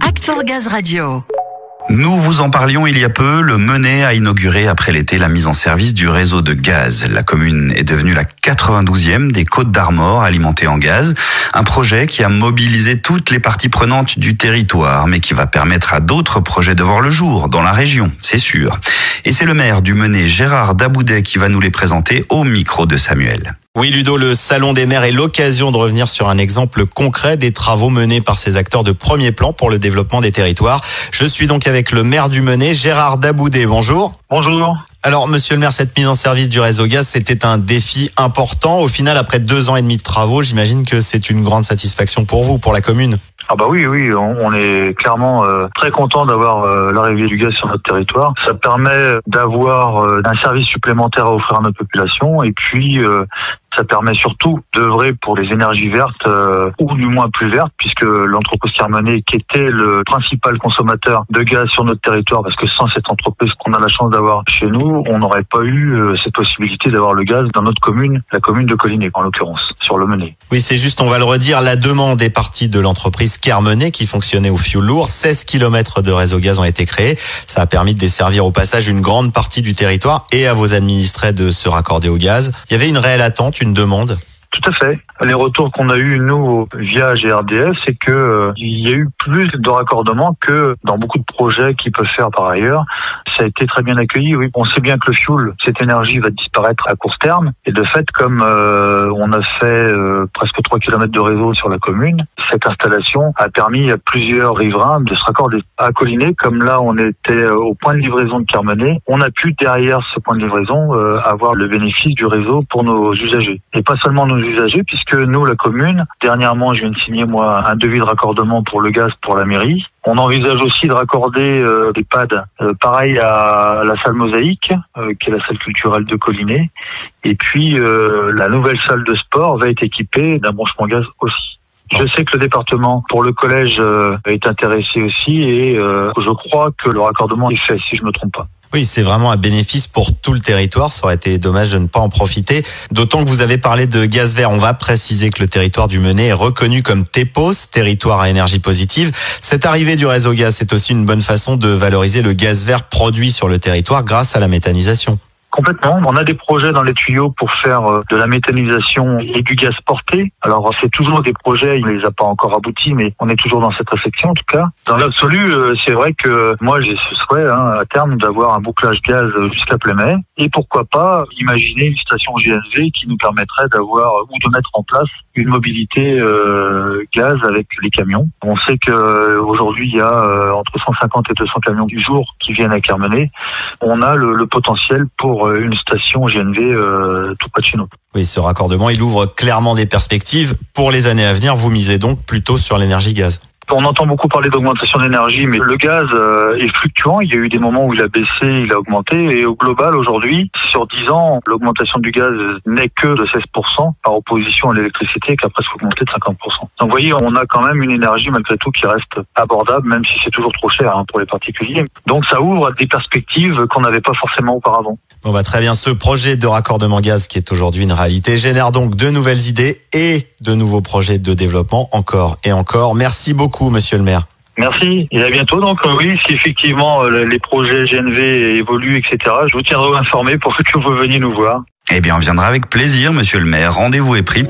Act Gaz Radio. Nous vous en parlions il y a peu, le Menet a inauguré après l'été la mise en service du réseau de gaz. La commune est devenue la 92e des Côtes d'Armor alimentées en gaz, un projet qui a mobilisé toutes les parties prenantes du territoire, mais qui va permettre à d'autres projets de voir le jour dans la région, c'est sûr. Et c'est le maire du Menet, Gérard Daboudet, qui va nous les présenter au micro de Samuel. Oui, Ludo, le Salon des maires est l'occasion de revenir sur un exemple concret des travaux menés par ces acteurs de premier plan pour le développement des territoires. Je suis donc avec le maire du Menet, Gérard Daboudé. Bonjour. Bonjour. Alors, monsieur le maire, cette mise en service du réseau gaz, c'était un défi important. Au final, après deux ans et demi de travaux, j'imagine que c'est une grande satisfaction pour vous, pour la commune. Ah bah oui, oui, on, est clairement euh, très content d'avoir euh, l'arrivée du gaz sur notre territoire. Ça permet d'avoir euh, un service supplémentaire à offrir à notre population et puis ça permet surtout d'œuvrer pour les énergies vertes ou du moins plus vertes puisque l'entreprise Carmenet qui était le principal consommateur de gaz sur notre territoire parce que sans cette entreprise qu'on a la chance d'avoir chez nous, on n'aurait pas eu cette possibilité d'avoir le gaz dans notre commune, la commune de Collinet en l'occurrence, sur le Menet. Oui, c'est juste, on va le redire, la demande est partie de l'entreprise Carmenet qui fonctionnait au fioul lourd. 16 km de réseau gaz ont été créés. Ça a permis de desservir au passage une grande partie du territoire et à vos administrés de se raccorder au gaz. Il y avait une réelle attente, demande tout à fait. Les retours qu'on a eu nous via GRDF, c'est que euh, il y a eu plus de raccordements que dans beaucoup de projets qui peuvent faire par ailleurs. Ça a été très bien accueilli. Oui, on sait bien que le fuel, cette énergie va disparaître à court terme. Et de fait, comme euh, on a fait euh, presque 3 km de réseau sur la commune, cette installation a permis à plusieurs riverains de se raccorder à Collinet. Comme là, on était au point de livraison de Carmenet, on a pu derrière ce point de livraison avoir le bénéfice du réseau pour nos usagers. Et pas seulement nos usagers, puisque nous, la commune, dernièrement, je viens de signer moi un devis de raccordement pour le gaz pour la mairie. On envisage aussi de raccorder euh, des pads, euh, pareil à la salle Mosaïque, euh, qui est la salle culturelle de Collinet. Et puis la nouvelle salle de sport va être équipée d'un branchement gaz aussi. Je sais que le département pour le collège est intéressé aussi et je crois que le raccordement est fait, si je ne me trompe pas. Oui, c'est vraiment un bénéfice pour tout le territoire. Ça aurait été dommage de ne pas en profiter. D'autant que vous avez parlé de gaz vert. On va préciser que le territoire du Menet est reconnu comme TEPOS, territoire à énergie positive. Cette arrivée du réseau gaz, c'est aussi une bonne façon de valoriser le gaz vert produit sur le territoire grâce à la méthanisation. Complètement. On a des projets dans les tuyaux pour faire euh, de la méthanisation et du gaz porté. Alors c'est toujours des projets, il ne les a pas encore aboutis, mais on est toujours dans cette réflexion en tout cas. Dans l'absolu, euh, c'est vrai que moi j'ai ce souhait hein, à terme d'avoir un bouclage gaz jusqu'à Plémet et pourquoi pas imaginer une station GNV qui nous permettrait d'avoir ou de mettre en place une mobilité euh, gaz avec les camions. On sait que aujourd'hui il y a entre 150 et 200 camions du jour qui viennent à Carmenet. On a le, le potentiel pour euh, une station GNV euh, tout près de chez nous. Oui, ce raccordement, il ouvre clairement des perspectives. Pour les années à venir, vous misez donc plutôt sur l'énergie gaz. On entend beaucoup parler d'augmentation d'énergie, mais le gaz euh, est fluctuant. Il y a eu des moments où il a baissé, il a augmenté. Et au global, aujourd'hui, sur 10 ans, l'augmentation du gaz n'est que de 16% par opposition à l'électricité qui a presque augmenté de 50%. Donc vous voyez, on a quand même une énergie malgré tout qui reste abordable, même si c'est toujours trop cher hein, pour les particuliers. Donc ça ouvre des perspectives qu'on n'avait pas forcément auparavant. Bon bah très bien, ce projet de raccordement gaz qui est aujourd'hui une réalité génère donc de nouvelles idées et de nouveaux projets de développement encore et encore. Merci beaucoup monsieur le maire. Merci. Et à bientôt. Donc euh, oui, si effectivement euh, les projets GNV évoluent, etc., je vous tiendrai informé pour que vous veniez nous voir. Eh bien, on viendra avec plaisir, monsieur le maire. Rendez-vous est pris.